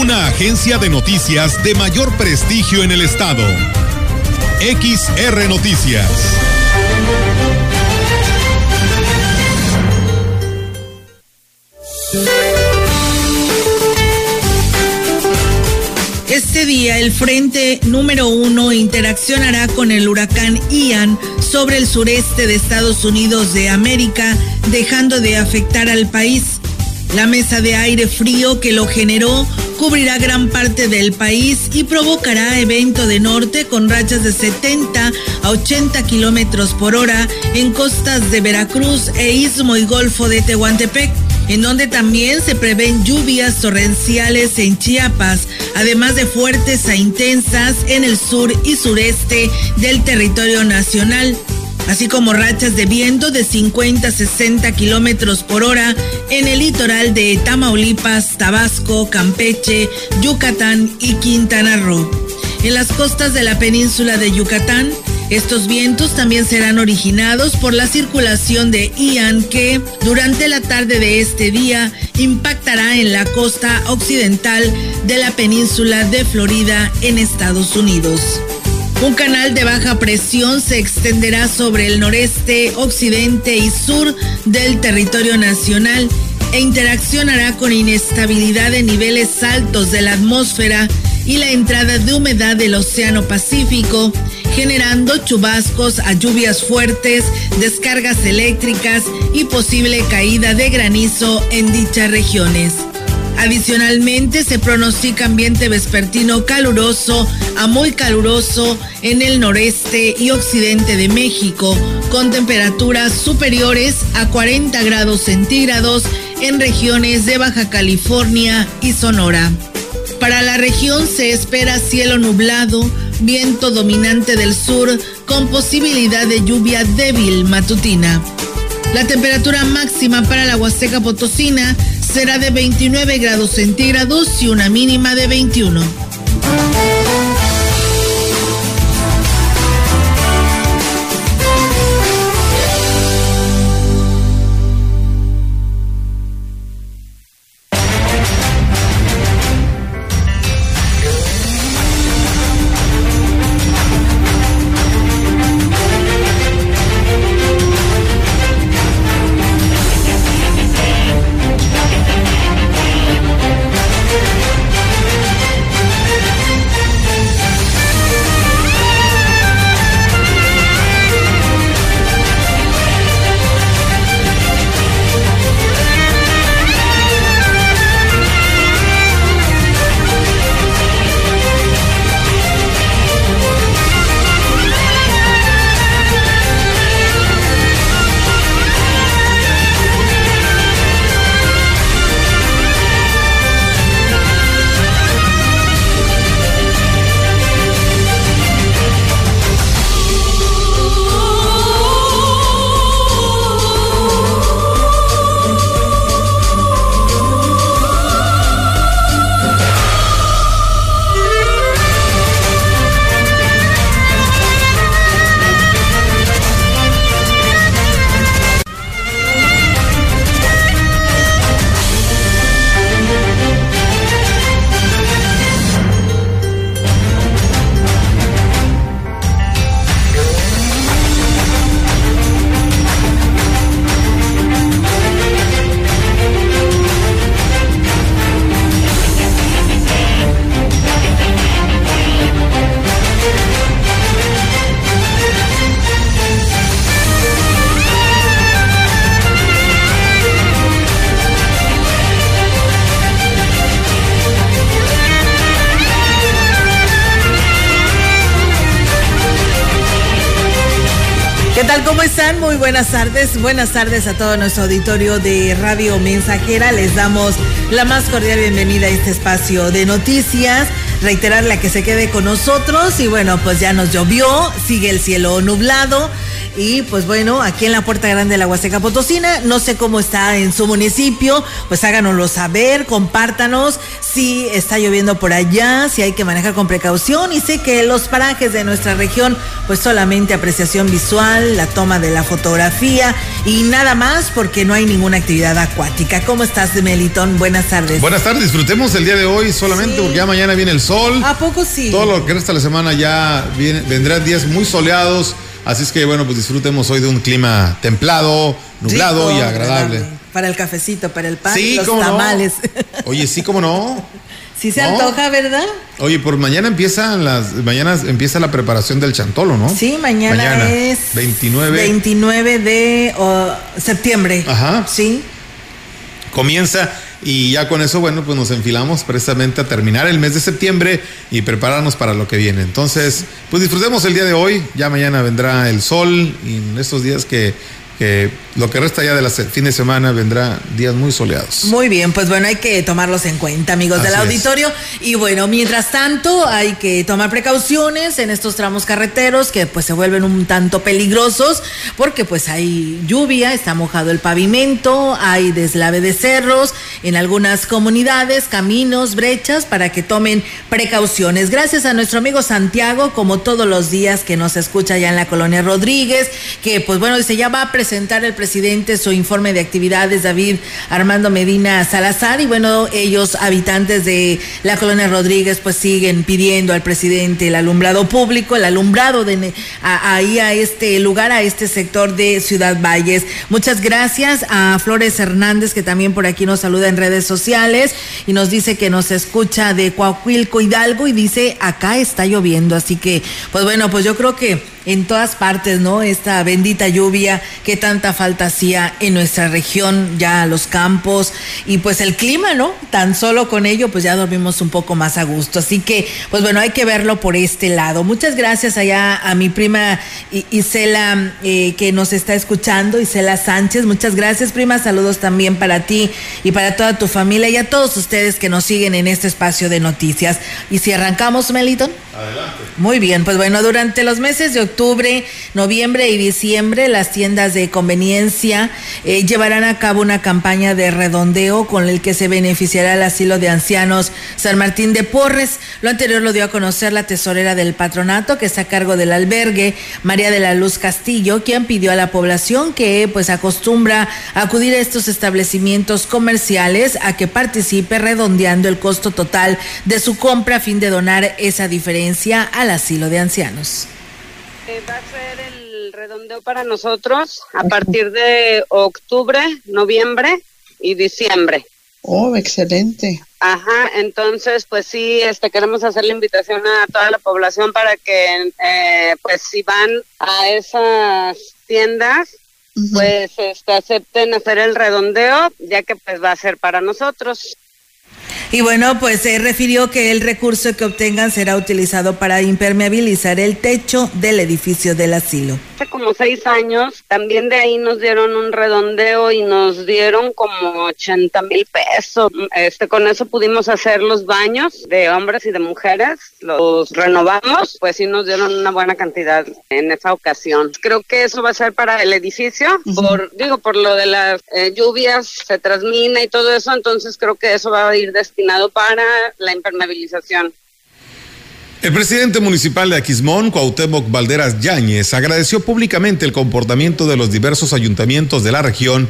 Una agencia de noticias de mayor prestigio en el estado. XR Noticias. Este día el frente número uno interaccionará con el huracán Ian sobre el sureste de Estados Unidos de América, dejando de afectar al país. La mesa de aire frío que lo generó cubrirá gran parte del país y provocará evento de norte con rachas de 70 a 80 kilómetros por hora en costas de Veracruz e Istmo y Golfo de Tehuantepec en donde también se prevén lluvias torrenciales en Chiapas, además de fuertes e intensas en el sur y sureste del territorio nacional así como rachas de viento de 50 a 60 kilómetros por hora en el litoral de Tamaulipas, Tabasco, Campeche, Yucatán y Quintana Roo. En las costas de la península de Yucatán, estos vientos también serán originados por la circulación de Ian que durante la tarde de este día impactará en la costa occidental de la península de Florida en Estados Unidos. Un canal de baja presión se extenderá sobre el noreste, occidente y sur del territorio nacional e interaccionará con inestabilidad de niveles altos de la atmósfera y la entrada de humedad del Océano Pacífico, generando chubascos a lluvias fuertes, descargas eléctricas y posible caída de granizo en dichas regiones. Adicionalmente, se pronostica ambiente vespertino caluroso a muy caluroso en el noreste y occidente de México, con temperaturas superiores a 40 grados centígrados en regiones de Baja California y Sonora. Para la región se espera cielo nublado, viento dominante del sur con posibilidad de lluvia débil matutina. La temperatura máxima para la Huasteca Potosina será de 29 grados centígrados y una mínima de 21. Buenas tardes a todo nuestro auditorio de Radio Mensajera. Les damos la más cordial bienvenida a este espacio de noticias. reiterarle a que se quede con nosotros y bueno, pues ya nos llovió, sigue el cielo nublado. Y pues bueno, aquí en la Puerta Grande de la Huasteca Potosina, no sé cómo está en su municipio, pues háganoslo saber, compártanos si está lloviendo por allá, si hay que manejar con precaución y sé que los parajes de nuestra región, pues solamente apreciación visual, la toma de la fotografía y nada más porque no hay ninguna actividad acuática. ¿Cómo estás, Melitón? Buenas tardes. Buenas tardes, disfrutemos el día de hoy solamente porque ya mañana viene el sol. ¿A poco sí? Todo lo que resta de la semana ya viene, vendrán días muy soleados Así es que bueno, pues disfrutemos hoy de un clima templado, nublado y agradable. Para el cafecito, para el pan, sí, los tamales. Oye, sí, cómo no. Sí se antoja, ¿verdad? Oye, por mañana empiezan las mañana empieza la preparación del chantolo, ¿no? Sí, mañana, es 29 29 de septiembre. Ajá. Sí. Comienza y ya con eso, bueno, pues nos enfilamos precisamente a terminar el mes de septiembre y prepararnos para lo que viene. Entonces, pues disfrutemos el día de hoy. Ya mañana vendrá el sol y en estos días que que lo que resta ya de la fin de semana vendrá días muy soleados. Muy bien, pues bueno, hay que tomarlos en cuenta, amigos del auditorio. Y bueno, mientras tanto, hay que tomar precauciones en estos tramos carreteros que pues se vuelven un tanto peligrosos porque pues hay lluvia, está mojado el pavimento, hay deslave de cerros en algunas comunidades, caminos, brechas para que tomen precauciones. Gracias a nuestro amigo Santiago, como todos los días que nos escucha ya en la colonia Rodríguez, que pues bueno, dice ya va a presentar el presidente su informe de actividades, David Armando Medina Salazar, y bueno, ellos, habitantes de la colonia Rodríguez, pues siguen pidiendo al presidente el alumbrado público, el alumbrado de ahí a este lugar, a este sector de Ciudad Valles. Muchas gracias a Flores Hernández, que también por aquí nos saluda en redes sociales y nos dice que nos escucha de Coahuilco Hidalgo y dice acá está lloviendo. Así que, pues bueno, pues yo creo que en todas partes, ¿no? Esta bendita lluvia que tanta falta hacía en nuestra región, ya los campos y pues el clima, ¿no? Tan solo con ello pues ya dormimos un poco más a gusto. Así que pues bueno, hay que verlo por este lado. Muchas gracias allá a mi prima Isela eh, que nos está escuchando, Isela Sánchez. Muchas gracias prima, saludos también para ti y para toda tu familia y a todos ustedes que nos siguen en este espacio de noticias. Y si arrancamos, Meliton. Adelante. Muy bien, pues bueno, durante los meses de octubre, noviembre y diciembre, las tiendas de conveniencia eh, llevarán a cabo una campaña de redondeo con el que se beneficiará el asilo de ancianos San Martín de Porres. Lo anterior lo dio a conocer la tesorera del patronato, que está a cargo del albergue, María de la Luz Castillo, quien pidió a la población que pues acostumbra acudir a estos establecimientos comerciales a que participe redondeando el costo total de su compra a fin de donar esa diferencia al asilo de ancianos. Eh, va a ser el redondeo para nosotros a partir de octubre, noviembre y diciembre. Oh, excelente. Ajá, entonces pues sí, este queremos hacer la invitación a toda la población para que eh, pues si van a esas tiendas pues este, acepten hacer el redondeo, ya que pues va a ser para nosotros. Y bueno, pues se refirió que el recurso que obtengan será utilizado para impermeabilizar el techo del edificio del asilo. Hace como seis años, también de ahí nos dieron un redondeo y nos dieron como 80 mil pesos. Este, con eso pudimos hacer los baños de hombres y de mujeres, los renovamos, pues sí nos dieron una buena cantidad en esa ocasión. Creo que eso va a ser para el edificio, por, digo, por lo de las eh, lluvias, se transmina y todo eso, entonces creo que eso va a ir destinado para la impermeabilización. El presidente municipal de Aquismón, Cuauhtémoc Valderas Yáñez, agradeció públicamente el comportamiento de los diversos ayuntamientos de la región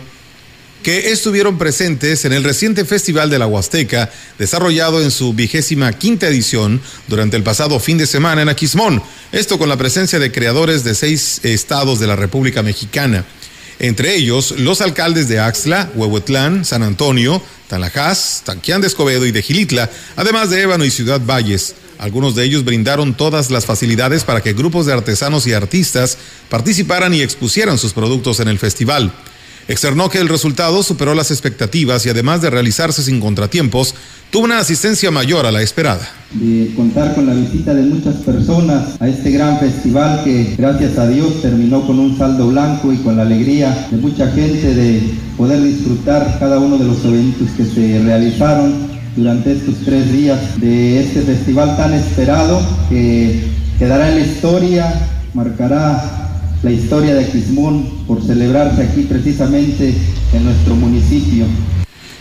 que estuvieron presentes en el reciente Festival de la Huasteca, desarrollado en su vigésima quinta edición durante el pasado fin de semana en Aquismón, esto con la presencia de creadores de seis estados de la República Mexicana entre ellos los alcaldes de Axla, Huehuetlán, San Antonio, Talajás, Tanquián de Escobedo y de Gilitla, además de Ébano y Ciudad Valles. Algunos de ellos brindaron todas las facilidades para que grupos de artesanos y artistas participaran y expusieran sus productos en el festival. Externó que el resultado superó las expectativas y además de realizarse sin contratiempos, tuvo una asistencia mayor a la esperada. De contar con la visita de muchas personas a este gran festival que gracias a Dios terminó con un saldo blanco y con la alegría de mucha gente de poder disfrutar cada uno de los eventos que se realizaron durante estos tres días de este festival tan esperado que quedará en la historia, marcará la historia de Quismón por celebrarse aquí precisamente en nuestro municipio.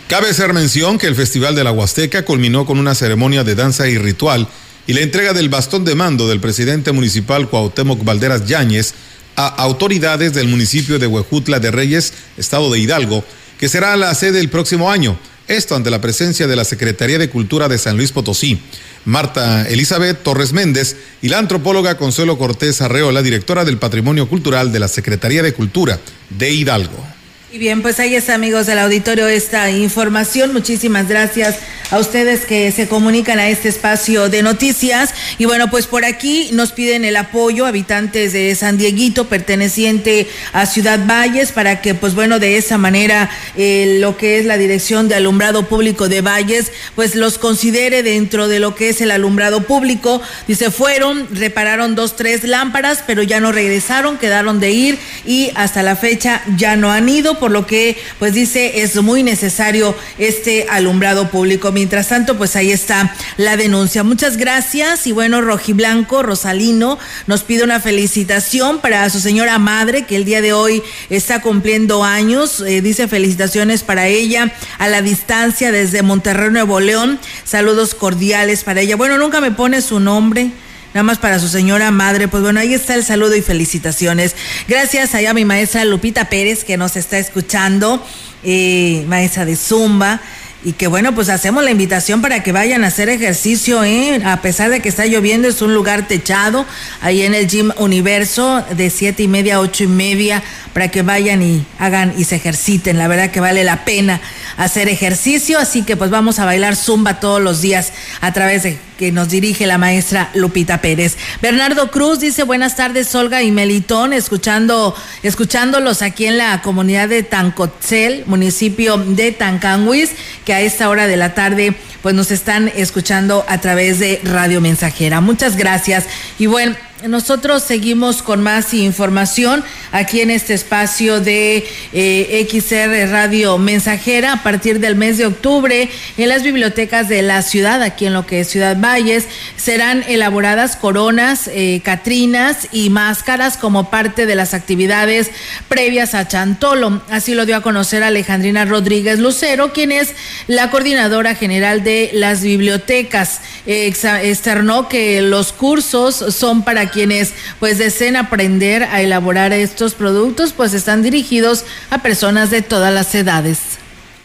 Cabe hacer mención que el Festival de la Huasteca culminó con una ceremonia de danza y ritual y la entrega del bastón de mando del presidente municipal Cuauhtémoc Valderas Yáñez a autoridades del municipio de Huejutla de Reyes, estado de Hidalgo, que será la sede el próximo año. Esto ante la presencia de la Secretaría de Cultura de San Luis Potosí, Marta Elizabeth Torres Méndez y la antropóloga Consuelo Cortés Arreola, directora del Patrimonio Cultural de la Secretaría de Cultura de Hidalgo. Y bien, pues ahí está, amigos del auditorio, esta información. Muchísimas gracias a ustedes que se comunican a este espacio de noticias. Y bueno, pues por aquí nos piden el apoyo habitantes de San Dieguito, perteneciente a Ciudad Valles, para que, pues bueno, de esa manera eh, lo que es la Dirección de Alumbrado Público de Valles, pues los considere dentro de lo que es el alumbrado público. Dice, fueron, repararon dos, tres lámparas, pero ya no regresaron, quedaron de ir y hasta la fecha ya no han ido por lo que pues dice es muy necesario este alumbrado público. Mientras tanto, pues ahí está la denuncia. Muchas gracias y bueno, Rojiblanco Rosalino nos pide una felicitación para su señora madre que el día de hoy está cumpliendo años. Eh, dice felicitaciones para ella a la distancia desde Monterrey, Nuevo León. Saludos cordiales para ella. Bueno, nunca me pone su nombre nada más para su señora madre. Pues bueno, ahí está el saludo y felicitaciones. Gracias allá a mi maestra Lupita Pérez que nos está escuchando, eh, maestra de Zumba. Y que bueno, pues hacemos la invitación para que vayan a hacer ejercicio, ¿eh? a pesar de que está lloviendo, es un lugar techado, ahí en el Gym Universo, de siete y media a ocho y media, para que vayan y hagan y se ejerciten. La verdad que vale la pena hacer ejercicio, así que pues vamos a bailar zumba todos los días a través de que nos dirige la maestra Lupita Pérez. Bernardo Cruz dice buenas tardes Olga y Melitón, escuchando, escuchándolos aquí en la comunidad de Tancotzel, municipio de Tancanguis, que a esta hora de la tarde pues nos están escuchando a través de Radio Mensajera. Muchas gracias. Y bueno, nosotros seguimos con más información aquí en este espacio de eh, XR Radio Mensajera a partir del mes de octubre en las bibliotecas de la ciudad, aquí en lo que es Ciudad Valles, serán elaboradas coronas, eh, catrinas y máscaras como parte de las actividades previas a Chantolo. Así lo dio a conocer Alejandrina Rodríguez Lucero, quien es la coordinadora general de las bibliotecas. externó que los cursos son para quienes pues deseen aprender a elaborar estos productos, pues están dirigidos a personas de todas las edades.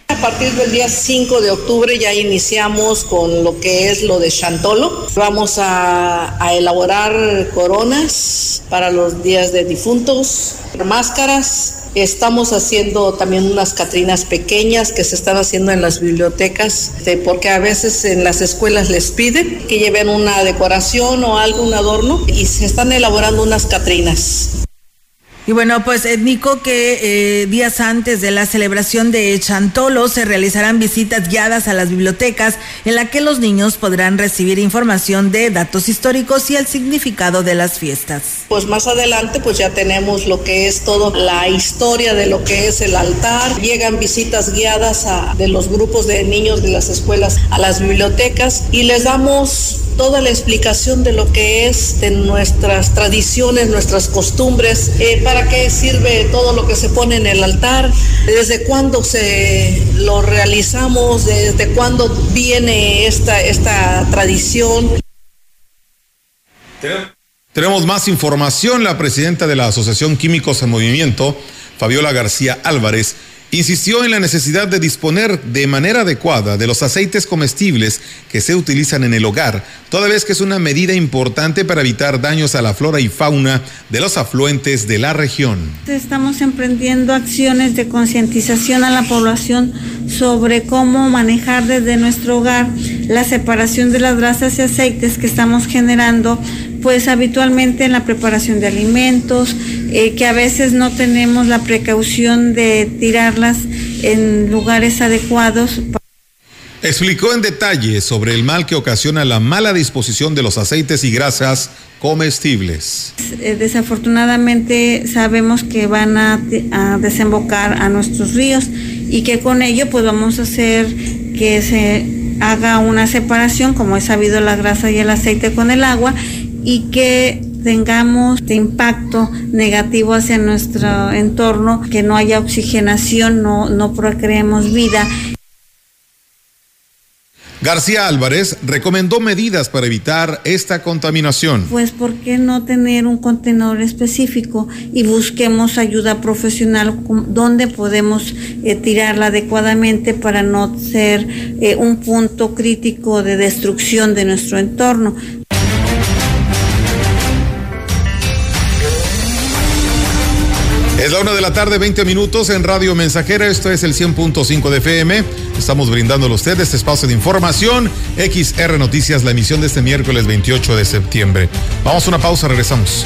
A partir del día 5 de octubre ya iniciamos con lo que es lo de Chantolo. Vamos a, a, elaborar coronas para los días de difuntos, máscaras. Estamos haciendo también unas catrinas pequeñas que se están haciendo en las bibliotecas, porque a veces en las escuelas les piden que lleven una decoración o algo, un adorno, y se están elaborando unas catrinas. Y bueno, pues Nico, que eh, días antes de la celebración de Chantolo se realizarán visitas guiadas a las bibliotecas en la que los niños podrán recibir información de datos históricos y el significado de las fiestas. Pues más adelante pues ya tenemos lo que es toda la historia de lo que es el altar. Llegan visitas guiadas de los grupos de niños de las escuelas a las bibliotecas y les damos toda la explicación de lo que es de nuestras tradiciones, nuestras costumbres, eh, para qué sirve todo lo que se pone en el altar, desde cuándo se lo realizamos, desde cuándo viene esta, esta tradición. Tenemos más información. La presidenta de la Asociación Químicos en Movimiento, Fabiola García Álvarez, Insistió en la necesidad de disponer de manera adecuada de los aceites comestibles que se utilizan en el hogar, toda vez que es una medida importante para evitar daños a la flora y fauna de los afluentes de la región. Estamos emprendiendo acciones de concientización a la población sobre cómo manejar desde nuestro hogar la separación de las grasas y aceites que estamos generando pues habitualmente en la preparación de alimentos, eh, que a veces no tenemos la precaución de tirarlas en lugares adecuados. Explicó en detalle sobre el mal que ocasiona la mala disposición de los aceites y grasas comestibles. Eh, desafortunadamente sabemos que van a, a, desembocar a nuestros ríos y que con ello pues vamos a hacer que se haga una separación, como es sabido la grasa y el aceite con el agua, y que tengamos de impacto negativo hacia nuestro entorno, que no haya oxigenación, no, no procreemos vida. García Álvarez recomendó medidas para evitar esta contaminación. Pues, ¿por qué no tener un contenedor específico y busquemos ayuda profesional donde podemos eh, tirarla adecuadamente para no ser eh, un punto crítico de destrucción de nuestro entorno? Es la una de la tarde, 20 minutos en Radio Mensajera. Esto es el 100.5 de FM. Estamos brindándole a usted este espacio de información. XR Noticias, la emisión de este miércoles 28 de septiembre. Vamos a una pausa, regresamos.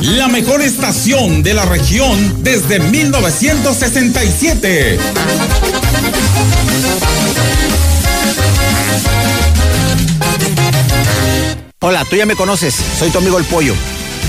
la mejor estación de la región desde 1967. Hola, tú ya me conoces, soy tu amigo el pollo.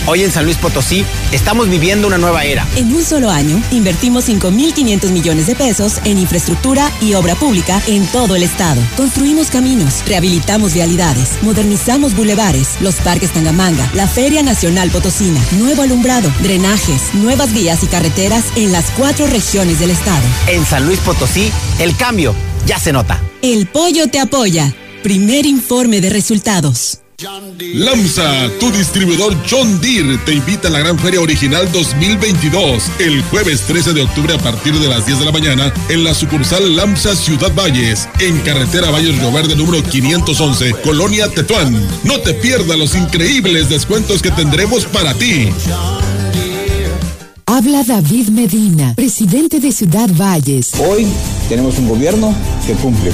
Hoy en San Luis Potosí estamos viviendo una nueva era. En un solo año invertimos 5.500 millones de pesos en infraestructura y obra pública en todo el estado. Construimos caminos, rehabilitamos vialidades, modernizamos bulevares, los parques Tangamanga, la Feria Nacional Potosina, nuevo alumbrado, drenajes, nuevas vías y carreteras en las cuatro regiones del estado. En San Luis Potosí, el cambio ya se nota. El pollo te apoya. Primer informe de resultados. Lamsa, tu distribuidor John Deere, te invita a la Gran Feria Original 2022 el jueves 13 de octubre a partir de las 10 de la mañana en la sucursal Lamsa Ciudad Valles, en carretera Valles Río Verde número 511, Colonia Tetuán. No te pierdas los increíbles descuentos que tendremos para ti. Habla David Medina, presidente de Ciudad Valles. Hoy tenemos un gobierno que cumple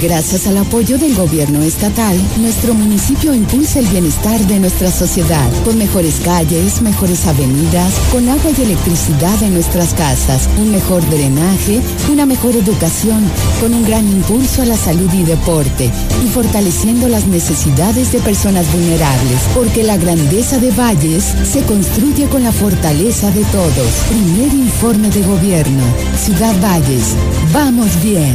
Gracias al apoyo del gobierno estatal, nuestro municipio impulsa el bienestar de nuestra sociedad, con mejores calles, mejores avenidas, con agua y electricidad en nuestras casas, un mejor drenaje, una mejor educación, con un gran impulso a la salud y deporte, y fortaleciendo las necesidades de personas vulnerables, porque la grandeza de Valles se construye con la fortaleza de todos. Primer informe de gobierno. Ciudad Valles. Vamos bien.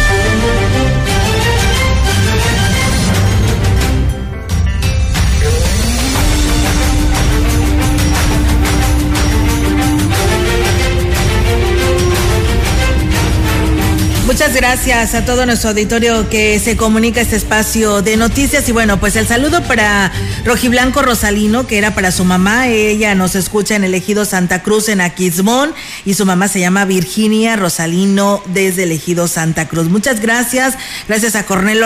Muchas gracias a todo nuestro auditorio que se comunica este espacio de noticias. Y bueno, pues el saludo para Rojiblanco Rosalino, que era para su mamá. Ella nos escucha en el ejido Santa Cruz en Aquismón y su mamá se llama Virginia Rosalino desde el ejido Santa Cruz. Muchas gracias. Gracias a Cornelio,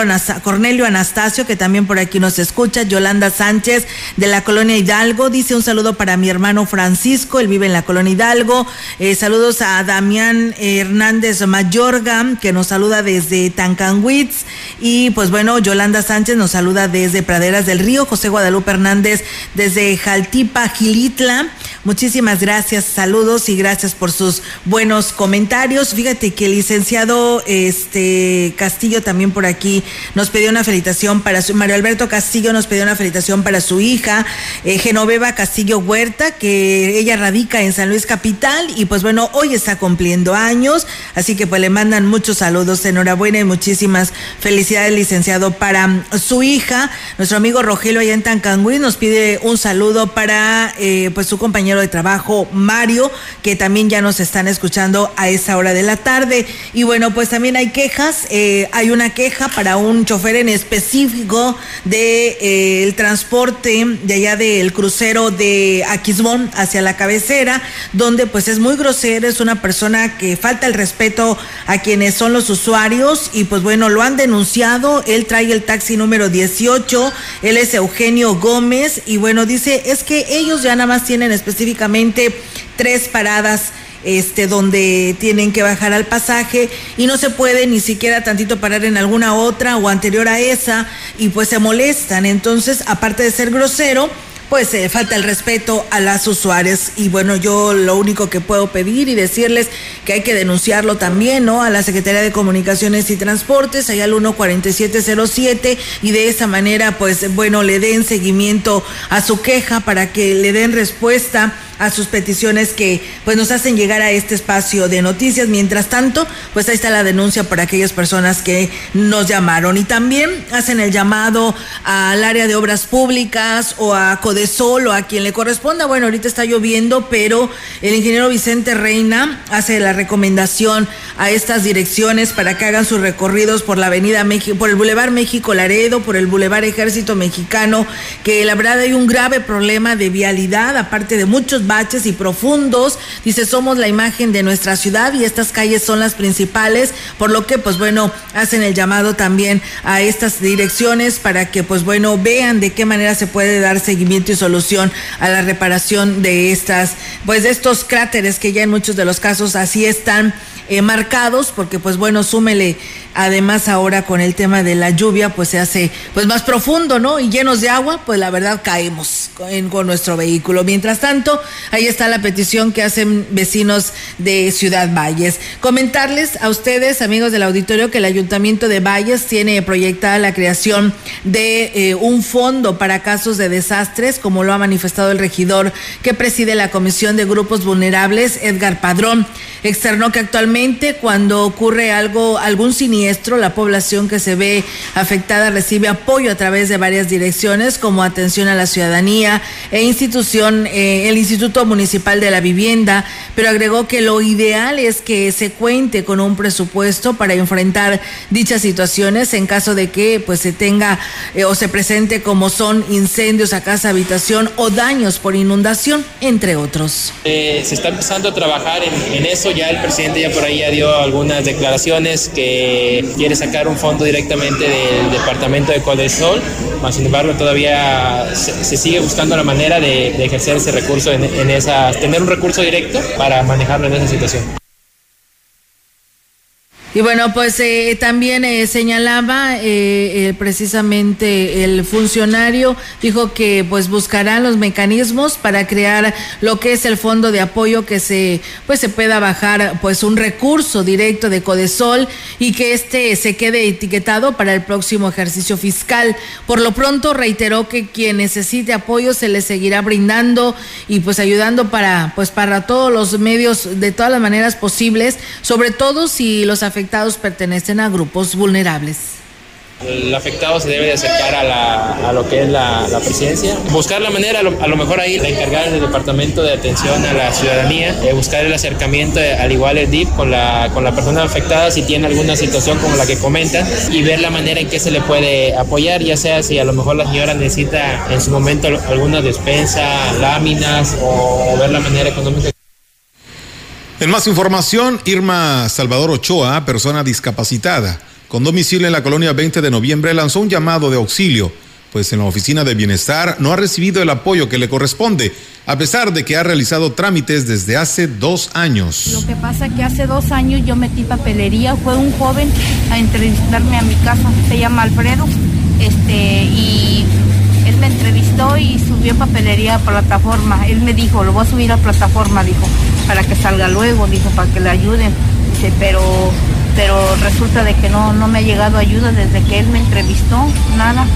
Anastasio, que también por aquí nos escucha. Yolanda Sánchez de la colonia Hidalgo. Dice un saludo para mi hermano Francisco, él vive en la colonia Hidalgo. Eh, saludos a Damián Hernández Mayorga que nos saluda desde Tancanwitz y pues bueno, Yolanda Sánchez nos saluda desde Praderas del Río, José Guadalupe Hernández desde Jaltipa, Gilitla. Muchísimas gracias, saludos y gracias por sus buenos comentarios. Fíjate que el licenciado este Castillo también por aquí nos pidió una felicitación para su Mario Alberto Castillo nos pidió una felicitación para su hija eh, Genoveva Castillo Huerta, que ella radica en San Luis Capital y pues bueno, hoy está cumpliendo años, así que pues le mandan muchos saludos, enhorabuena y muchísimas felicidades, licenciado, para su hija. Nuestro amigo Rogelio allá en Tancangüí nos pide un saludo para eh, pues su compañero de trabajo Mario, que también ya nos están escuchando a esa hora de la tarde. Y bueno, pues también hay quejas, eh, hay una queja para un chofer en específico de eh, transporte de allá del crucero de Aquismón hacia la cabecera, donde pues es muy grosero, es una persona que falta el respeto a quienes son los usuarios y pues bueno, lo han denunciado, él trae el taxi número 18, él es Eugenio Gómez y bueno, dice, es que ellos ya nada más tienen específicamente tres paradas este, donde tienen que bajar al pasaje y no se puede ni siquiera tantito parar en alguna otra o anterior a esa y pues se molestan. Entonces, aparte de ser grosero, pues eh, falta el respeto a las usuarias. Y bueno yo lo único que puedo pedir y decirles que hay que denunciarlo también no a la Secretaría de Comunicaciones y Transportes allá al 14707 y de esa manera pues bueno le den seguimiento a su queja para que le den respuesta a sus peticiones que pues nos hacen llegar a este espacio de noticias. Mientras tanto, pues ahí está la denuncia para aquellas personas que nos llamaron y también hacen el llamado al área de obras públicas o a Codesol o a quien le corresponda. Bueno, ahorita está lloviendo, pero el ingeniero Vicente Reina hace la recomendación a estas direcciones para que hagan sus recorridos por la Avenida México, por el Boulevard México Laredo, por el Boulevard Ejército Mexicano, que la verdad hay un grave problema de vialidad, aparte de muchos baches y profundos. Dice, somos la imagen de nuestra ciudad y estas calles son las principales, por lo que, pues bueno, hacen el llamado también a estas direcciones para que, pues bueno, vean de qué manera se puede dar seguimiento y solución a la reparación de estas, pues de estos cráteres que ya en muchos de los casos así están eh, marcados, porque pues bueno, súmele además ahora con el tema de la lluvia, pues se hace pues más profundo, ¿no? Y llenos de agua, pues la verdad caemos con nuestro vehículo. Mientras tanto, ahí está la petición que hacen vecinos de Ciudad Valles. Comentarles a ustedes, amigos del auditorio, que el Ayuntamiento de Valles tiene proyectada la creación de eh, un fondo para casos de desastres, como lo ha manifestado el regidor que preside la Comisión de Grupos Vulnerables, Edgar Padrón. Externó que actualmente cuando ocurre algo, algún siniestro, la población que se ve afectada recibe apoyo a través de varias direcciones, como atención a la ciudadanía e institución, eh, el Instituto Municipal de la Vivienda, pero agregó que lo ideal es que se cuente con un presupuesto para enfrentar dichas situaciones en caso de que pues se tenga eh, o se presente como son incendios a casa, habitación o daños por inundación, entre otros. Eh, se está empezando a trabajar en, en eso ya el presidente ya por ahí ya dio algunas declaraciones que quiere sacar un fondo directamente del departamento de Codesol, mas sin embargo todavía se, sigue buscando la manera de, ejercer ese recurso en, en esa, tener un recurso directo para manejarlo en esa situación. Y bueno, pues eh, también eh, señalaba eh, precisamente el funcionario, dijo que pues buscarán los mecanismos para crear lo que es el fondo de apoyo que se pues se pueda bajar pues un recurso directo de Codesol y que este se quede etiquetado para el próximo ejercicio fiscal. Por lo pronto reiteró que quien necesite apoyo se le seguirá brindando y pues ayudando para pues para todos los medios de todas las maneras posibles, sobre todo si los afectados pertenecen a grupos vulnerables. El afectado se debe de acercar a, lo que es la, presidencia, buscar la manera, a lo, mejor ahí la encargada del Departamento de Atención a la Ciudadanía, eh, buscar el acercamiento, eh, al igual el DIP, con la, con la persona afectada si tiene alguna situación como la que comenta y ver la manera en que se le puede apoyar, ya sea si a lo mejor la señora necesita en su momento alguna despensa, láminas o ver la manera económica en más información, Irma Salvador Ochoa, persona discapacitada, con domicilio en la colonia 20 de noviembre, lanzó un llamado de auxilio pues en la oficina de bienestar no ha recibido el apoyo que le corresponde, a pesar de que ha realizado trámites desde hace dos años. Lo que pasa es que hace dos años yo metí papelería, fue un joven a entrevistarme a mi casa, se llama Alfredo, este, y me entrevistó y subió papelería a plataforma. Él me dijo, lo voy a subir a plataforma, dijo, para que salga luego, dijo, para que le ayuden. Dice, pero, pero resulta de que no, no me ha llegado ayuda desde que él me entrevistó, nada.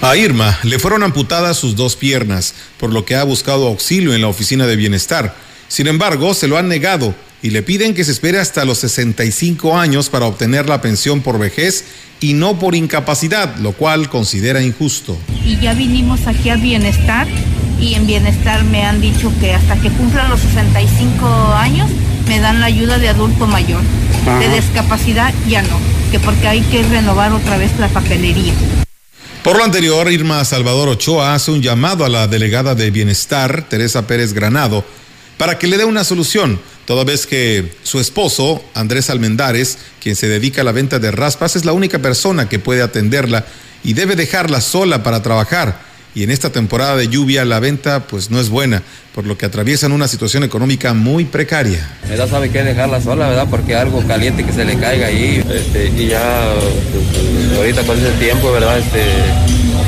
A Irma le fueron amputadas sus dos piernas, por lo que ha buscado auxilio en la oficina de bienestar. Sin embargo, se lo han negado y le piden que se espere hasta los 65 años para obtener la pensión por vejez y no por incapacidad, lo cual considera injusto. Y ya vinimos aquí a bienestar y en bienestar me han dicho que hasta que cumplan los 65 años me dan la ayuda de adulto mayor. De discapacidad ya no, que porque hay que renovar otra vez la papelería. Por lo anterior, Irma Salvador Ochoa hace un llamado a la delegada de Bienestar, Teresa Pérez Granado, para que le dé una solución, toda vez que su esposo, Andrés Almendares, quien se dedica a la venta de raspas, es la única persona que puede atenderla y debe dejarla sola para trabajar. Y en esta temporada de lluvia la venta pues no es buena, por lo que atraviesan una situación económica muy precaria. ¿Verdad? Sabe que dejarla sola, ¿verdad? Porque algo caliente que se le caiga ahí. Este, y ya pues, ahorita con ese tiempo, ¿verdad? Este,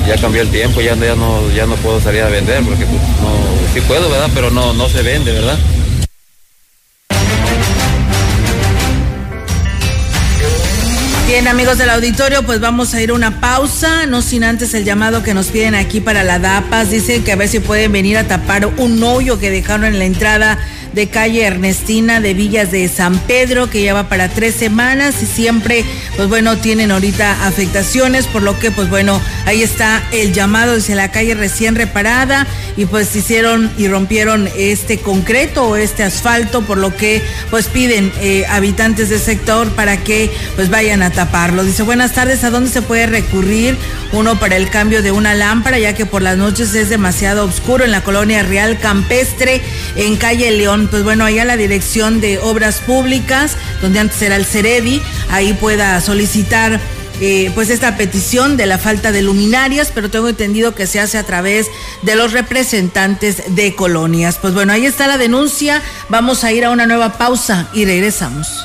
ya cambió el tiempo, ya, ya, no, ya no puedo salir a vender porque pues, no, sí puedo, ¿verdad? Pero no, no se vende, ¿verdad? Bien, amigos del auditorio, pues vamos a ir a una pausa, no sin antes el llamado que nos piden aquí para la DAPAS. Dicen que a ver si pueden venir a tapar un hoyo que dejaron en la entrada de calle Ernestina de Villas de San Pedro, que lleva para tres semanas y siempre, pues bueno, tienen ahorita afectaciones, por lo que, pues bueno, ahí está el llamado desde la calle recién reparada y pues hicieron y rompieron este concreto o este asfalto, por lo que, pues piden eh, habitantes del sector para que, pues vayan a taparlo. Dice, buenas tardes, ¿a dónde se puede recurrir? Uno para el cambio de una lámpara, ya que por las noches es demasiado oscuro en la colonia Real Campestre, en calle León pues bueno, allá la dirección de obras públicas, donde antes era el Ceredi, ahí pueda solicitar eh, pues esta petición de la falta de luminarias, pero tengo entendido que se hace a través de los representantes de colonias. Pues bueno, ahí está la denuncia, vamos a ir a una nueva pausa y regresamos.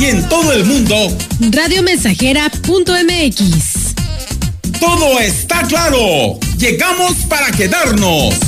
Y en todo el mundo, radiomensajera.mx. Todo está claro. Llegamos para quedarnos.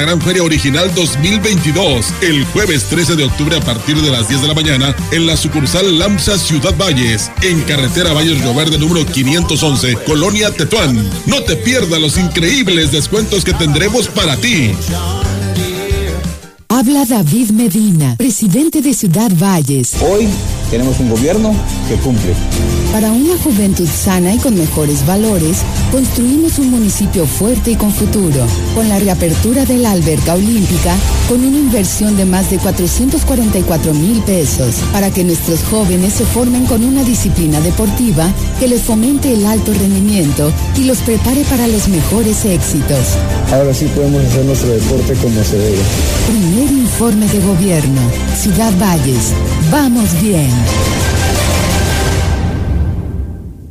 Gran Feria Original 2022 el jueves 13 de octubre a partir de las 10 de la mañana en la sucursal LAMSA Ciudad Valles, en carretera Valles Río Verde número 511, Colonia Tetuán. No te pierdas los increíbles descuentos que tendremos para ti. Habla David Medina, presidente de Ciudad Valles. Hoy tenemos un gobierno que cumple. Para una juventud sana y con mejores valores, construimos un municipio fuerte y con futuro. Con la reapertura de la alberca olímpica, con una inversión de más de 444 mil pesos, para que nuestros jóvenes se formen con una disciplina deportiva que les fomente el alto rendimiento y los prepare para los mejores éxitos. Ahora sí podemos hacer nuestro deporte como se debe. Primer informe de gobierno. Ciudad Valles. Vamos bien.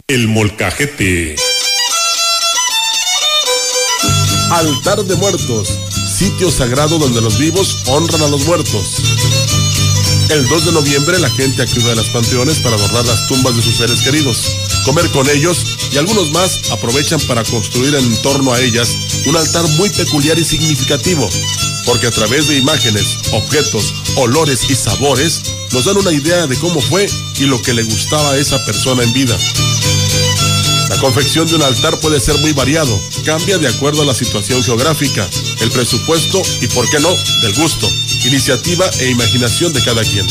El molcajete. Altar de muertos, sitio sagrado donde los vivos honran a los muertos. El 2 de noviembre la gente acude a las panteones para adornar las tumbas de sus seres queridos, comer con ellos y algunos más aprovechan para construir en torno a ellas un altar muy peculiar y significativo, porque a través de imágenes, objetos, olores y sabores nos dan una idea de cómo fue y lo que le gustaba a esa persona en vida. La confección de un altar puede ser muy variado, cambia de acuerdo a la situación geográfica, el presupuesto y, por qué no, del gusto, iniciativa e imaginación de cada quien.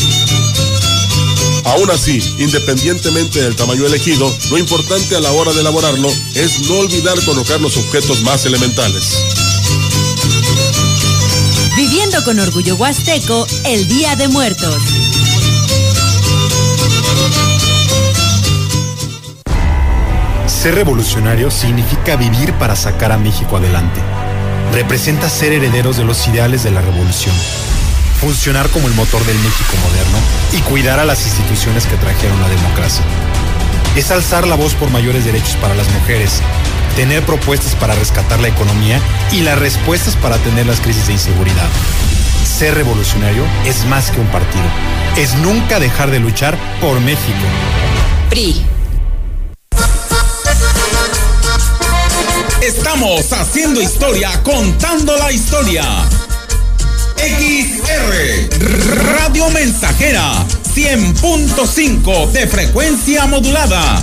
Aún así, independientemente del tamaño elegido, lo importante a la hora de elaborarlo es no olvidar colocar los objetos más elementales. Con orgullo huasteco el Día de Muertos. Ser revolucionario significa vivir para sacar a México adelante. Representa ser herederos de los ideales de la revolución. Funcionar como el motor del México moderno y cuidar a las instituciones que trajeron la democracia. Es alzar la voz por mayores derechos para las mujeres, tener propuestas para rescatar la economía y las respuestas para atender las crisis de inseguridad. Ser revolucionario es más que un partido. Es nunca dejar de luchar por México. PRI. Estamos haciendo historia, contando la historia. XR Radio Mensajera 100.5 de frecuencia modulada.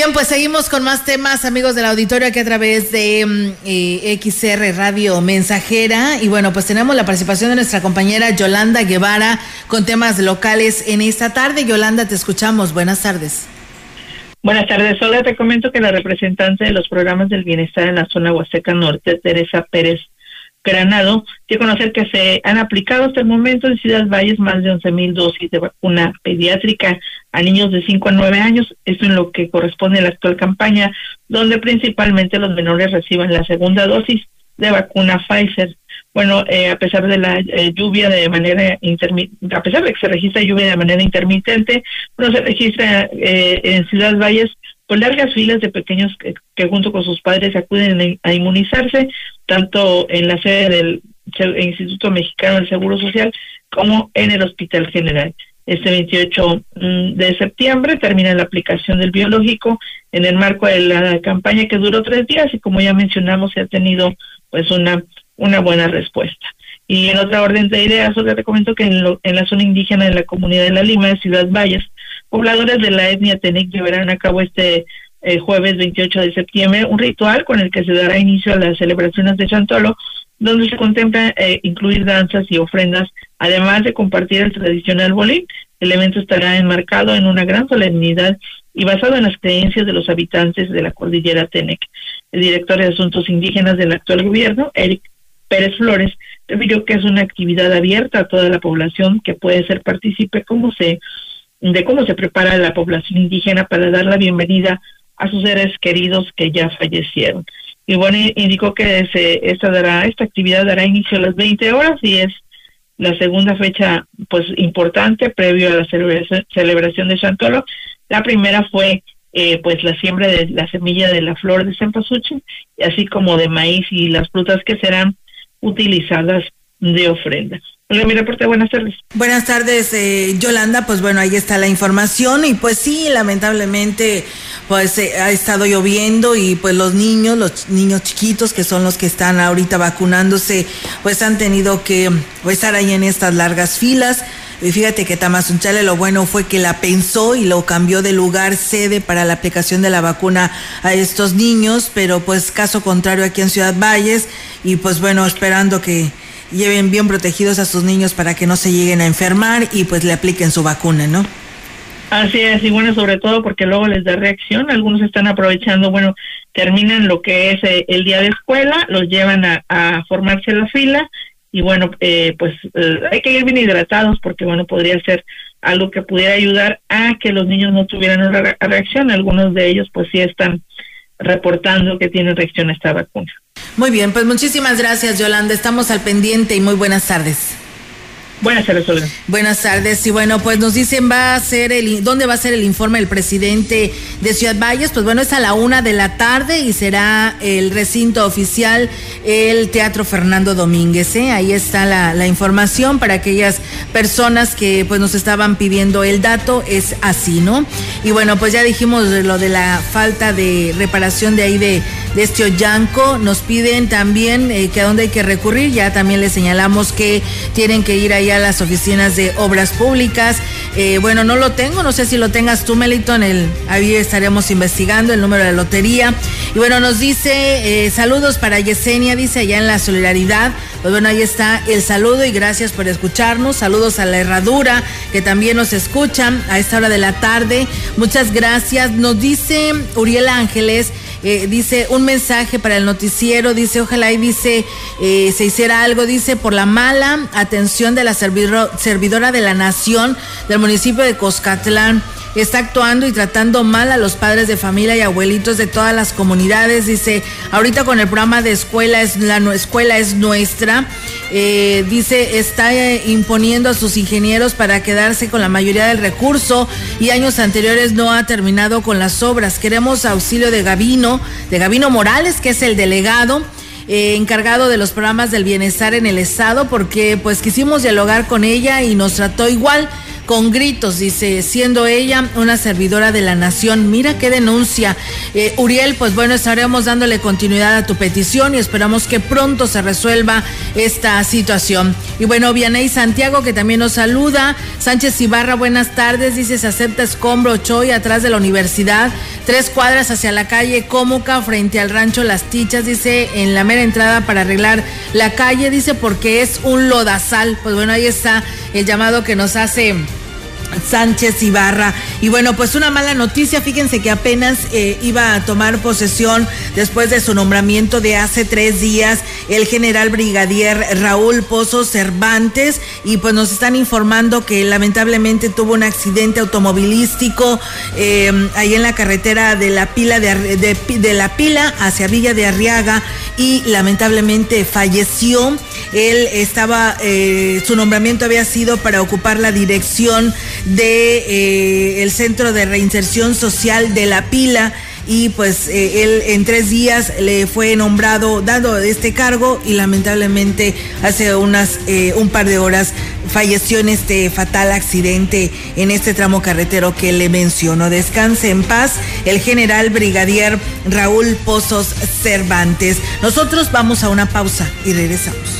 Bien, pues seguimos con más temas, amigos del auditorio, aquí a través de mm, eh, XR Radio Mensajera. Y bueno, pues tenemos la participación de nuestra compañera Yolanda Guevara con temas locales en esta tarde. Yolanda, te escuchamos. Buenas tardes. Buenas tardes, Solo Te comento que la representante de los programas del bienestar en la zona Huasteca Norte, Teresa Pérez Granado, dio conocer que se han aplicado hasta el momento en Ciudad Valles más de 11 mil dosis de vacuna pediátrica a niños de 5 a 9 años, esto en lo que corresponde a la actual campaña, donde principalmente los menores reciban la segunda dosis de vacuna Pfizer. Bueno, eh, a pesar de la eh, lluvia de manera intermitente, a pesar de que se registra lluvia de manera intermitente, no se registra eh, en Ciudad Valles con largas filas de pequeños que, que, junto con sus padres acuden a inmunizarse, tanto en la sede del Instituto Mexicano del Seguro Social como en el Hospital General. Este 28 de septiembre termina la aplicación del biológico en el marco de la campaña que duró tres días y como ya mencionamos se ha tenido pues una una buena respuesta. Y en otra orden de ideas, solo te comento que en, lo, en, la zona indígena de la comunidad de La Lima, de Ciudad Valles, pobladores de la etnia Tenec llevarán a cabo este eh, jueves 28 de septiembre un ritual con el que se dará inicio a las celebraciones de Chantolo, donde se contempla eh, incluir danzas y ofrendas, además de compartir el tradicional bolín. El evento estará enmarcado en una gran solemnidad y basado en las creencias de los habitantes de la cordillera Tenec. El director de Asuntos Indígenas del actual gobierno, Eric Pérez Flores refirió que es una actividad abierta a toda la población que puede ser partícipe cómo se, de cómo se prepara la población indígena para dar la bienvenida sus seres queridos que ya fallecieron. Y bueno, indicó que se, esta, dará, esta actividad dará inicio a las 20 horas y es la segunda fecha pues importante previo a la celebración, celebración de Santolo. La primera fue eh, pues la siembra de la semilla de la flor de cempasúchil, así como de maíz y las frutas que serán utilizadas de ofrenda. Hola, mi reporte, buenas tardes. Buenas tardes, eh, Yolanda. Pues bueno, ahí está la información y pues sí, lamentablemente, pues eh, ha estado lloviendo y pues los niños, los niños chiquitos que son los que están ahorita vacunándose, pues han tenido que pues, estar ahí en estas largas filas. Y fíjate que Tamazunchale lo bueno fue que la pensó y lo cambió de lugar sede para la aplicación de la vacuna a estos niños, pero pues caso contrario aquí en Ciudad Valles y pues bueno, esperando que lleven bien protegidos a sus niños para que no se lleguen a enfermar y pues le apliquen su vacuna, ¿no? Así es, y bueno, sobre todo porque luego les da reacción, algunos están aprovechando, bueno, terminan lo que es eh, el día de escuela, los llevan a, a formarse la fila y bueno, eh, pues eh, hay que ir bien hidratados porque bueno, podría ser algo que pudiera ayudar a que los niños no tuvieran una reacción, algunos de ellos pues sí están reportando que tienen reacción a esta vacuna. Muy bien, pues muchísimas gracias Yolanda, estamos al pendiente y muy buenas tardes. Buenas tardes, Olga. Buenas tardes. Y bueno, pues nos dicen, va a ser el, ¿dónde va a ser el informe del presidente de Ciudad Valles? Pues bueno, es a la una de la tarde y será el recinto oficial, el Teatro Fernando Domínguez. ¿eh? Ahí está la, la, información para aquellas personas que pues nos estaban pidiendo el dato. Es así, ¿no? Y bueno, pues ya dijimos lo de la falta de reparación de ahí de, de este Ollanco. Nos piden también eh, que a dónde hay que recurrir. Ya también les señalamos que tienen que ir ahí a las oficinas de obras públicas. Eh, bueno, no lo tengo, no sé si lo tengas tú, Meliton, el, ahí estaremos investigando el número de lotería. Y bueno, nos dice eh, saludos para Yesenia, dice allá en la solidaridad. Pues bueno, ahí está el saludo y gracias por escucharnos. Saludos a la herradura que también nos escuchan a esta hora de la tarde. Muchas gracias. Nos dice Uriel Ángeles. Eh, dice un mensaje para el noticiero, dice ojalá y dice eh, se hiciera algo, dice por la mala atención de la servidora de la nación del municipio de Coscatlán está actuando y tratando mal a los padres de familia y abuelitos de todas las comunidades. Dice, ahorita con el programa de escuela es la escuela es nuestra. Eh, dice, está eh, imponiendo a sus ingenieros para quedarse con la mayoría del recurso y años anteriores no ha terminado con las obras. Queremos auxilio de Gavino, de Gavino Morales, que es el delegado. Eh, encargado de los programas del bienestar en el estado porque pues quisimos dialogar con ella y nos trató igual con gritos, dice, siendo ella una servidora de la nación. Mira qué denuncia. Eh, Uriel, pues bueno, estaremos dándole continuidad a tu petición y esperamos que pronto se resuelva esta situación. Y bueno, Vianey Santiago, que también nos saluda. Sánchez Ibarra, buenas tardes. Dice, se acepta escombro Choy atrás de la universidad. Tres cuadras hacia la calle Cómoca, frente al rancho Las Tichas, dice, en la mera entrada para arreglar la calle, dice, porque es un lodazal. Pues bueno, ahí está el llamado que nos hace Sánchez Ibarra. Y bueno, pues una mala noticia, fíjense que apenas eh, iba a tomar posesión después de su nombramiento de hace tres días el general brigadier Raúl Pozo Cervantes y pues nos están informando que lamentablemente tuvo un accidente automovilístico eh, ahí en la carretera de la pila de, la pila hacia Villa de Arriaga y lamentablemente falleció. Él estaba, eh, su nombramiento había sido para ocupar la dirección de eh, el Centro de Reinserción Social de La Pila y pues eh, él en tres días le fue nombrado, dado este cargo y lamentablemente hace unas eh, un par de horas falleció en este fatal accidente en este tramo carretero que le menciono. Descanse en paz el general brigadier Raúl Pozos Cervantes. Nosotros vamos a una pausa y regresamos.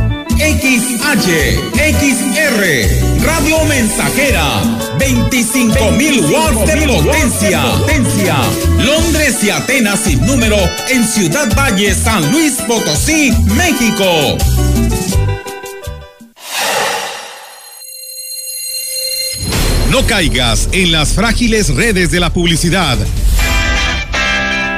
XH, XR, Radio Mensajera, 25.000 watts de potencia. potencia. Londres y Atenas sin número en Ciudad Valle, San Luis Potosí, México. No caigas en las frágiles redes de la publicidad.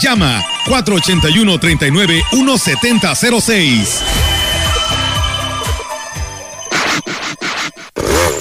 Llama 481 39 17006.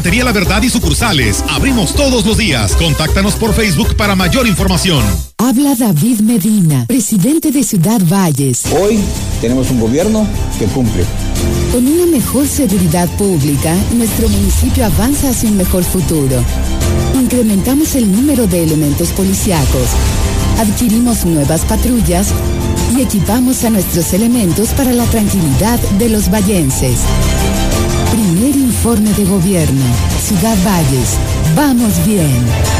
Enfermería La Verdad y sucursales. Abrimos todos los días. Contáctanos por Facebook para mayor información. Habla David Medina, presidente de Ciudad Valles. Hoy tenemos un gobierno que cumple. Con una mejor seguridad pública, nuestro municipio avanza hacia un mejor futuro. Incrementamos el número de elementos policíacos, adquirimos nuevas patrullas y equipamos a nuestros elementos para la tranquilidad de los vallenses. Informe de gobierno. Ciudad Valles. Vamos bien.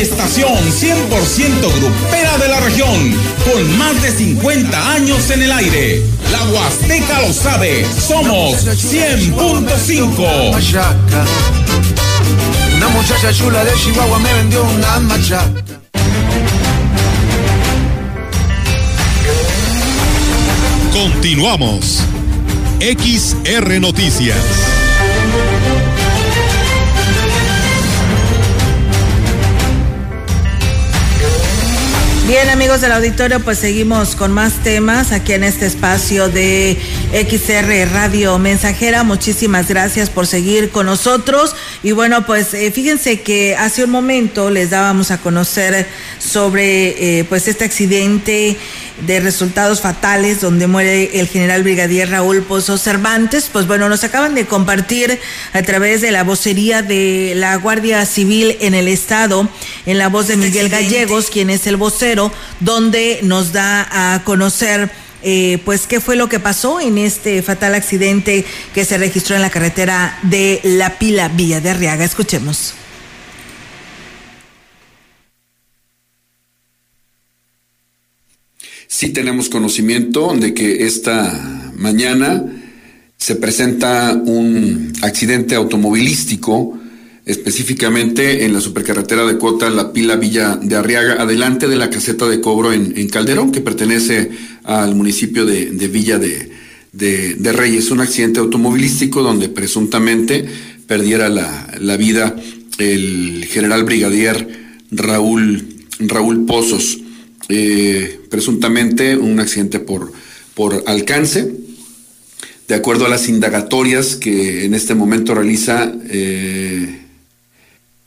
Estación 100% grupera de la región, con más de 50 años en el aire. La Huasteca lo sabe, somos 100.5. Una muchacha chula de Chihuahua me vendió una machaca. Continuamos. XR Noticias. Bien, amigos del auditorio, pues seguimos con más temas aquí en este espacio de XR Radio Mensajera. Muchísimas gracias por seguir con nosotros. Y bueno, pues eh, fíjense que hace un momento les dábamos a conocer sobre eh, pues este accidente de resultados fatales donde muere el general brigadier Raúl Pozo Cervantes. Pues bueno, nos acaban de compartir a través de la vocería de la Guardia Civil en el Estado, en la voz de Miguel Gallegos, quien es el vocero, donde nos da a conocer eh, pues qué fue lo que pasó en este fatal accidente que se registró en la carretera de La Pila Villa de Arriaga. Escuchemos. Sí tenemos conocimiento de que esta mañana se presenta un accidente automovilístico, específicamente en la supercarretera de Cota, la Pila Villa de Arriaga, adelante de la caseta de cobro en, Calderón, que pertenece al municipio de, Villa de, Reyes. Un accidente automovilístico donde presuntamente perdiera la, la vida el general brigadier Raúl, Raúl Pozos. Eh, presuntamente un accidente por, por alcance. De acuerdo a las indagatorias que en este momento realiza eh,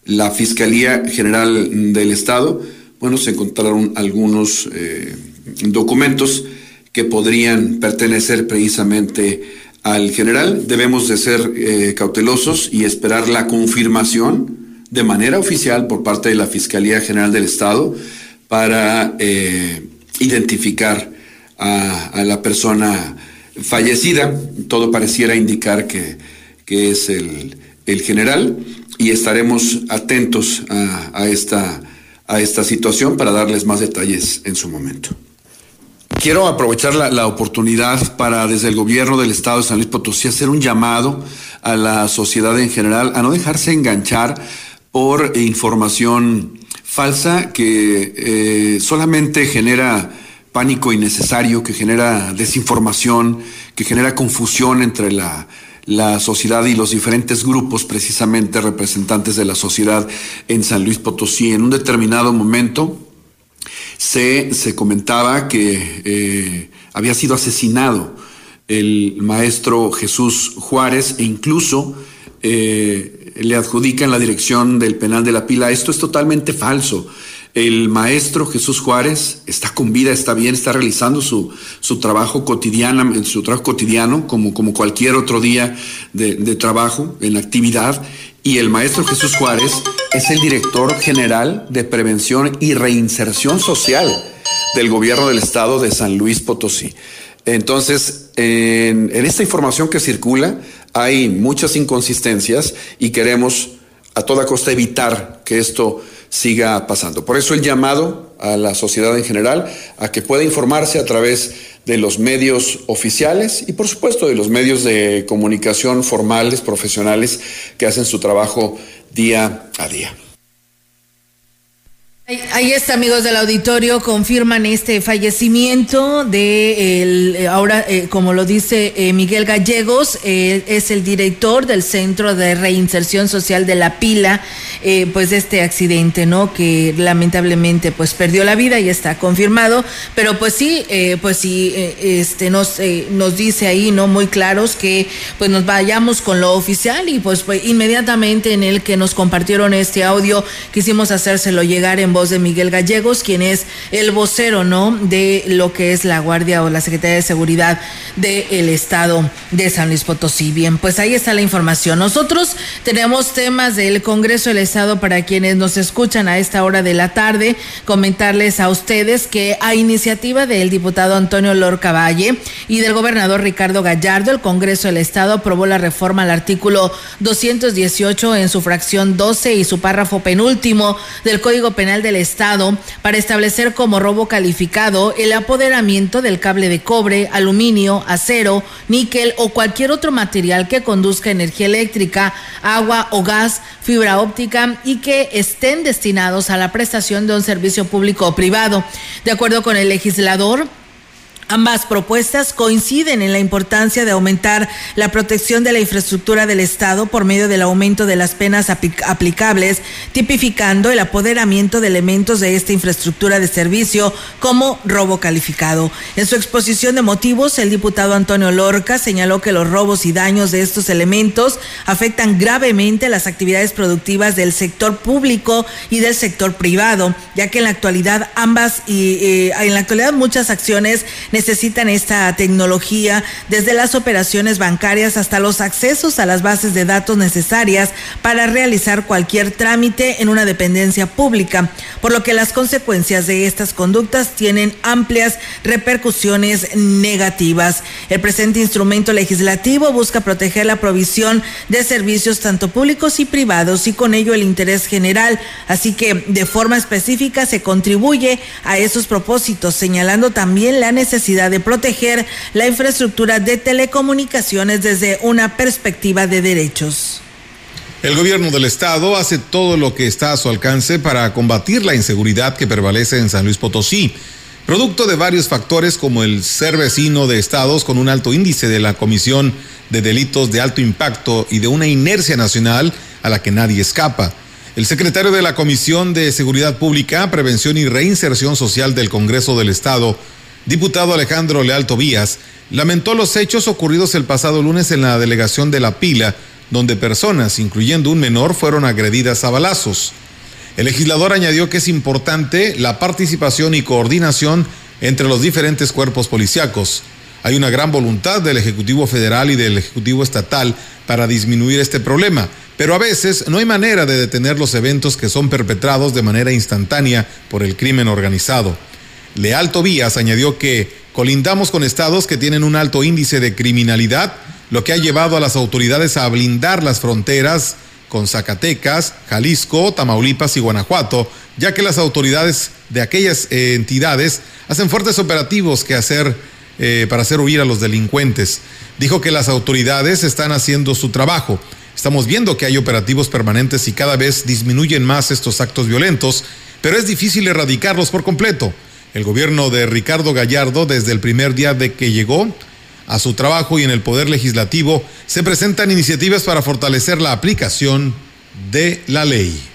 la Fiscalía General del Estado, bueno, se encontraron algunos eh, documentos que podrían pertenecer precisamente al general. Debemos de ser eh, cautelosos y esperar la confirmación de manera oficial por parte de la Fiscalía General del Estado para eh, identificar a, a, la persona fallecida. Todo pareciera indicar que, que es el, el, general y estaremos atentos a, esta, a esta situación para darles más detalles en su momento. Quiero aprovechar la, la, oportunidad para desde el gobierno del estado de San Luis Potosí hacer un llamado a la sociedad en general a no dejarse enganchar por información falsa que eh, solamente genera pánico innecesario, que genera desinformación, que genera confusión entre la, la sociedad y los diferentes grupos precisamente representantes de la sociedad en San Luis Potosí. En un determinado momento se, se comentaba que eh, había sido asesinado el maestro Jesús Juárez e incluso eh, le adjudican la dirección del penal de la pila. Esto es totalmente falso. El maestro Jesús Juárez está con vida, está bien, está realizando su, su trabajo cotidiano, su trabajo cotidiano, como, como cualquier otro día de, trabajo, en actividad. Y el maestro Jesús Juárez es el director general de prevención y reinserción social del gobierno del estado de San Luis Potosí. Entonces, en, en, esta información que circula hay muchas inconsistencias y queremos a toda costa evitar que esto siga pasando. Por eso el llamado a la sociedad en general a que pueda informarse a través de los medios oficiales y por supuesto de los medios de comunicación formales, profesionales que hacen su trabajo día a día. Ahí está, amigos del auditorio, confirman este fallecimiento de el, ahora, eh, como lo dice eh, Miguel Gallegos, eh, es el director del Centro de Reinserción Social de La Pila, eh, pues de este accidente, ¿no? Que lamentablemente pues perdió la vida y está confirmado, pero pues sí, eh, pues sí, este nos nos dice ahí, ¿no? Muy claros que pues nos vayamos con lo oficial y pues, pues inmediatamente en el que nos compartieron este audio quisimos hacérselo llegar en voz de Miguel Gallegos, quien es el vocero, ¿no? De lo que es la Guardia o la Secretaría de Seguridad del Estado de San Luis Potosí. Bien, pues ahí está la información. Nosotros tenemos temas del Congreso del Estado para quienes nos escuchan a esta hora de la tarde. Comentarles a ustedes que a iniciativa del diputado Antonio Lorca Valle y del gobernador Ricardo Gallardo, el Congreso del Estado aprobó la reforma al artículo 218 en su fracción 12 y su párrafo penúltimo del Código Penal del Estado para establecer como robo calificado el apoderamiento del cable de cobre, aluminio, acero, níquel o cualquier otro material que conduzca energía eléctrica, agua o gas, fibra óptica y que estén destinados a la prestación de un servicio público o privado. De acuerdo con el legislador, Ambas propuestas coinciden en la importancia de aumentar la protección de la infraestructura del Estado por medio del aumento de las penas aplicables, tipificando el apoderamiento de elementos de esta infraestructura de servicio como robo calificado. En su exposición de motivos, el diputado Antonio Lorca señaló que los robos y daños de estos elementos afectan gravemente las actividades productivas del sector público y del sector privado, ya que en la actualidad ambas y eh, en la actualidad muchas acciones necesitan esta tecnología, desde las operaciones bancarias hasta los accesos a las bases de datos necesarias para realizar cualquier trámite en una dependencia pública, por lo que las consecuencias de estas conductas tienen amplias repercusiones negativas. El presente instrumento legislativo busca proteger la provisión de servicios tanto públicos y privados y con ello el interés general, así que de forma específica se contribuye a esos propósitos, señalando también la necesidad de proteger la infraestructura de telecomunicaciones desde una perspectiva de derechos. El gobierno del estado hace todo lo que está a su alcance para combatir la inseguridad que prevalece en San Luis Potosí, producto de varios factores como el ser vecino de estados con un alto índice de la comisión de delitos de alto impacto y de una inercia nacional a la que nadie escapa. El secretario de la Comisión de Seguridad Pública, Prevención y Reinserción Social del Congreso del Estado, diputado Alejandro Leal Tobías, lamentó los hechos ocurridos el pasado lunes en la delegación de La Pila, donde personas, incluyendo un menor, fueron agredidas a balazos. El legislador añadió que es importante la participación y coordinación entre los diferentes cuerpos policíacos. Hay una gran voluntad del Ejecutivo Federal y del Ejecutivo Estatal para disminuir este problema, pero a veces no hay manera de detener los eventos que son perpetrados de manera instantánea por el crimen organizado. Leal Tobías añadió que colindamos con estados que tienen un alto índice de criminalidad, lo que ha llevado a las autoridades a blindar las fronteras con Zacatecas, Jalisco, Tamaulipas y Guanajuato, ya que las autoridades de aquellas eh, entidades hacen fuertes operativos que hacer eh, para hacer huir a los delincuentes. Dijo que las autoridades están haciendo su trabajo. Estamos viendo que hay operativos permanentes y cada vez disminuyen más estos actos violentos, pero es difícil erradicarlos por completo. El gobierno de Ricardo Gallardo, desde el primer día de que llegó a su trabajo y en el Poder Legislativo, se presentan iniciativas para fortalecer la aplicación de la ley.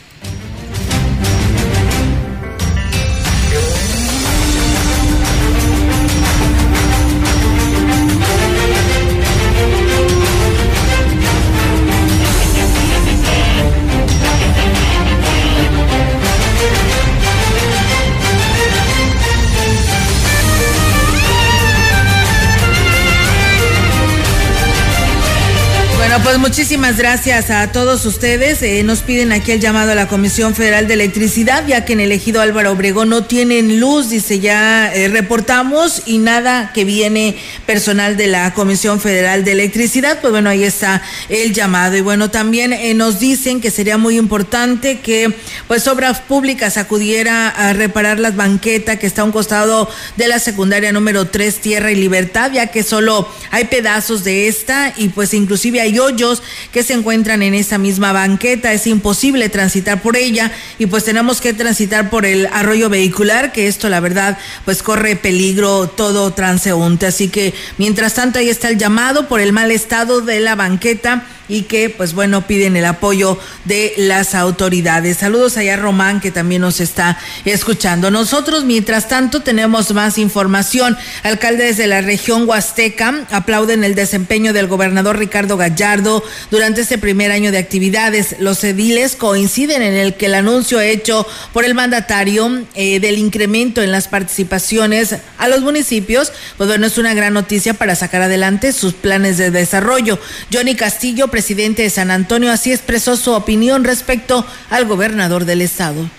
Pues muchísimas gracias a todos ustedes. Eh, nos piden aquí el llamado a la Comisión Federal de Electricidad, ya que en el ejido Álvaro Obregón no tienen luz, dice ya eh, reportamos y nada que viene personal de la Comisión Federal de Electricidad. Pues bueno, ahí está el llamado. Y bueno, también eh, nos dicen que sería muy importante que pues Obras Públicas acudiera a reparar las banquetas que está a un costado de la secundaria número 3, Tierra y Libertad, ya que solo hay pedazos de esta y pues inclusive hay hoyos que se encuentran en esa misma banqueta. Es imposible transitar por ella y pues tenemos que transitar por el arroyo vehicular, que esto la verdad pues corre peligro todo transeúnte. Así que mientras tanto ahí está el llamado por el mal estado de la banqueta y que pues bueno piden el apoyo de las autoridades. Saludos allá Román que también nos está escuchando. Nosotros mientras tanto tenemos más información. Alcaldes de la región Huasteca aplauden el desempeño del gobernador Ricardo Gallardo durante este primer año de actividades. Los ediles coinciden en el que el anuncio hecho por el mandatario eh, del incremento en las participaciones a los municipios, pues bueno, es una gran noticia para sacar adelante sus planes de desarrollo. Johnny Castillo, presidente de San Antonio, así expresó su opinión respecto al gobernador del estado.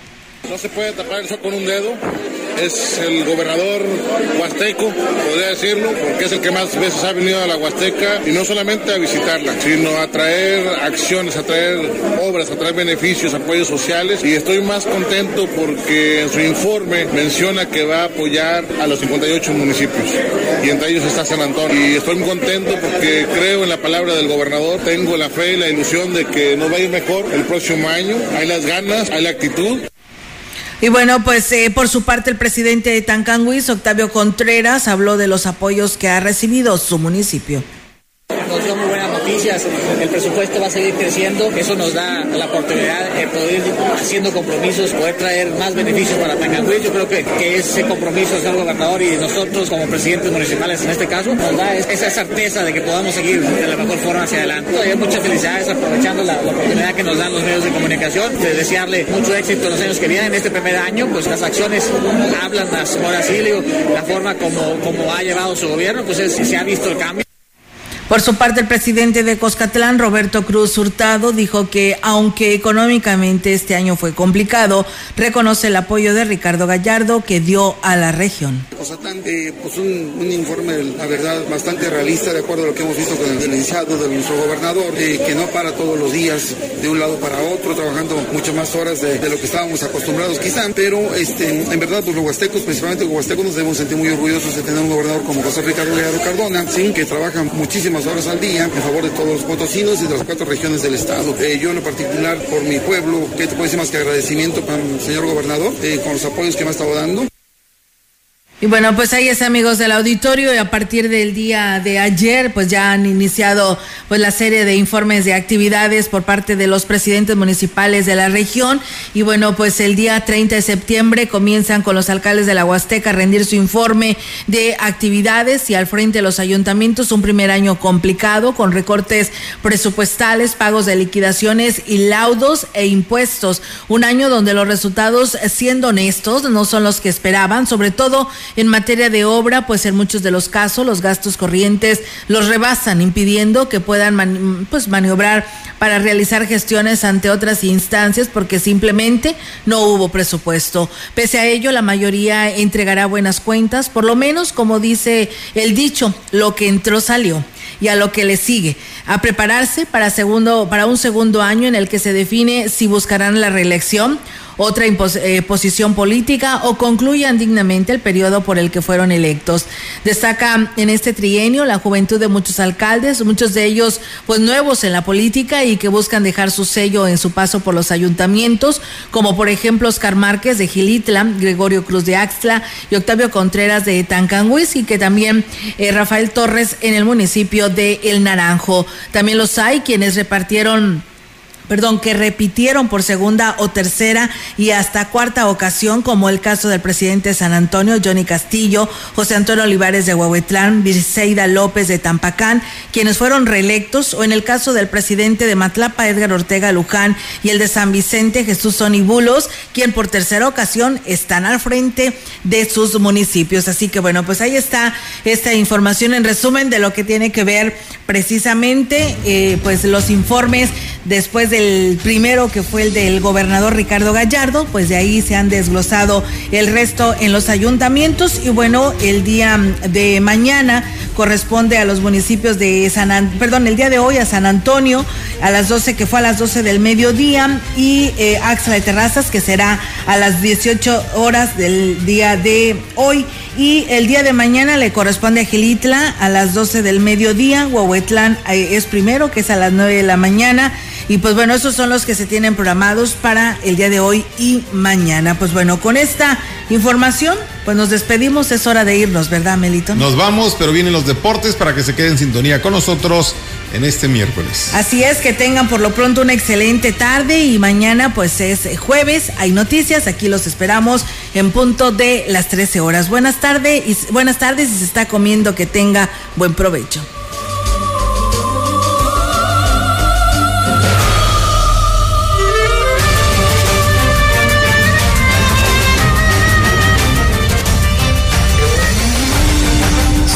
No se puede tapar eso con un dedo. Es el gobernador huasteco, podría decirlo, porque es el que más veces ha venido a la Huasteca y no solamente a visitarla, sino a traer acciones, a traer obras, a traer beneficios, apoyos sociales. Y estoy más contento porque en su informe menciona que va a apoyar a los 58 municipios y entre ellos está San Antonio. Y estoy muy contento porque creo en la palabra del gobernador, tengo la fe y la ilusión de que nos va a ir mejor el próximo año. Hay las ganas, hay la actitud. Y bueno, pues eh, por su parte el presidente de Tancanguis, Octavio Contreras, habló de los apoyos que ha recibido su municipio el presupuesto va a seguir creciendo, eso nos da la oportunidad de poder ir haciendo compromisos, poder traer más beneficios para Tancanguis. Yo creo que, ese compromiso del gobernador y nosotros como presidentes municipales en este caso nos da esa certeza de que podamos seguir de la mejor forma hacia adelante. Hay muchas felicidades aprovechando la, oportunidad que nos dan los medios de comunicación, de desearle mucho éxito en los años que vienen. Este primer año, pues las acciones hablan, ahora sí, la forma como, como ha llevado su gobierno, pues se ha visto el cambio. Por su parte, el presidente de Coscatlán, Roberto Cruz Hurtado, dijo que aunque económicamente este año fue complicado, reconoce el apoyo de Ricardo Gallardo que dio a la región. Coscatlán, eh, pues un, informe, la verdad, bastante realista, de acuerdo a lo que hemos visto con el iniciado de nuestro gobernador, eh, que no para todos los días de un lado para otro, trabajando muchas más horas de, lo que estábamos acostumbrados quizá, pero este, en verdad, pues los huastecos, principalmente los huastecos, nos debemos sentir muy orgullosos de tener un gobernador como José Ricardo Gallardo Cardona, ¿sí? que trabaja muchísimas horas al día en favor de todos los potosinos y de las cuatro regiones del estado. Eh, yo en particular por mi pueblo, ¿qué te puedo decir más que agradecimiento para el señor gobernador eh, con los apoyos que me ha estado dando? Y bueno, pues ahí es amigos del auditorio y a partir del día de ayer pues ya han iniciado pues la serie de informes de actividades por parte de los presidentes municipales de la región y bueno, pues el día 30 de septiembre comienzan con los alcaldes de la Huasteca a rendir su informe de actividades y al frente de los ayuntamientos un primer año complicado con recortes presupuestales, pagos de liquidaciones y laudos e impuestos. Un año donde los resultados siendo honestos no son los que esperaban, sobre todo en materia de obra, pues en muchos de los casos los gastos corrientes los rebasan, impidiendo que puedan pues maniobrar para realizar gestiones ante otras instancias porque simplemente no hubo presupuesto. Pese a ello, la mayoría entregará buenas cuentas, por lo menos como dice el dicho, lo que entró salió. y a lo que le sigue, a prepararse para, segundo, para un segundo año en el que se define si buscarán la reelección otra eh, posición política o concluyan dignamente el periodo por el que fueron electos. Destaca en este trienio la juventud de muchos alcaldes, muchos de ellos pues nuevos en la política y que buscan dejar su sello en su paso por los ayuntamientos, como por ejemplo Oscar Márquez de Gilitla, Gregorio Cruz de Axtla y Octavio Contreras de Tancanguis y que también eh, Rafael Torres en el municipio de El Naranjo. También los hay quienes repartieron perdón, que repitieron por segunda o tercera y hasta cuarta ocasión, como el caso del presidente de San Antonio, Johnny Castillo, José Antonio Olivares de Huehuetlán, Virseida López de Tampacán, quienes fueron reelectos, o en el caso del presidente de Matlapa, Edgar Ortega Luján, y el de San Vicente, Jesús Sonibulos, quien por tercera ocasión están al frente de sus municipios. Así que bueno, pues ahí está esta información en resumen de lo que tiene que ver precisamente, eh, pues los informes después del primero que fue el del gobernador Ricardo Gallardo, pues de ahí se han desglosado el resto en los ayuntamientos. Y bueno, el día de mañana corresponde a los municipios de San, perdón, el día de hoy a San Antonio a las 12 que fue a las 12 del mediodía y eh, Axla de Terrazas que será a las 18 horas del día de hoy. Y el día de mañana le corresponde a Gilitla a las 12 del mediodía, Huehuetlán eh, es primero que es a las 9 de la mañana y pues bueno, esos son los que se tienen programados para el día de hoy y mañana. Pues bueno, con esta información, pues nos despedimos. Es hora de irnos, ¿verdad, Melito? Nos vamos, pero vienen los deportes para que se queden en sintonía con nosotros en este miércoles. Así es, que tengan por lo pronto una excelente tarde y mañana pues es jueves, hay noticias, aquí los esperamos en punto de las 13 horas. Buenas tardes y buenas tardes y se está comiendo que tenga buen provecho.